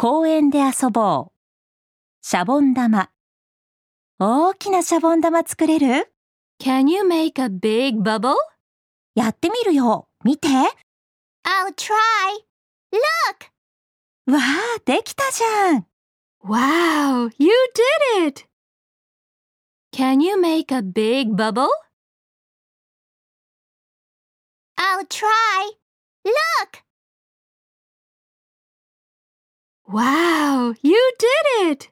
公園で遊ぼう。シャボン玉。大きなシャボン玉作れる Can you make a big bubble? やってみるよ。見て。I'll try. Look! わあ、できたじゃん。Wow, you did it! Can you make a big bubble? I'll try. Look! Wow, you did it!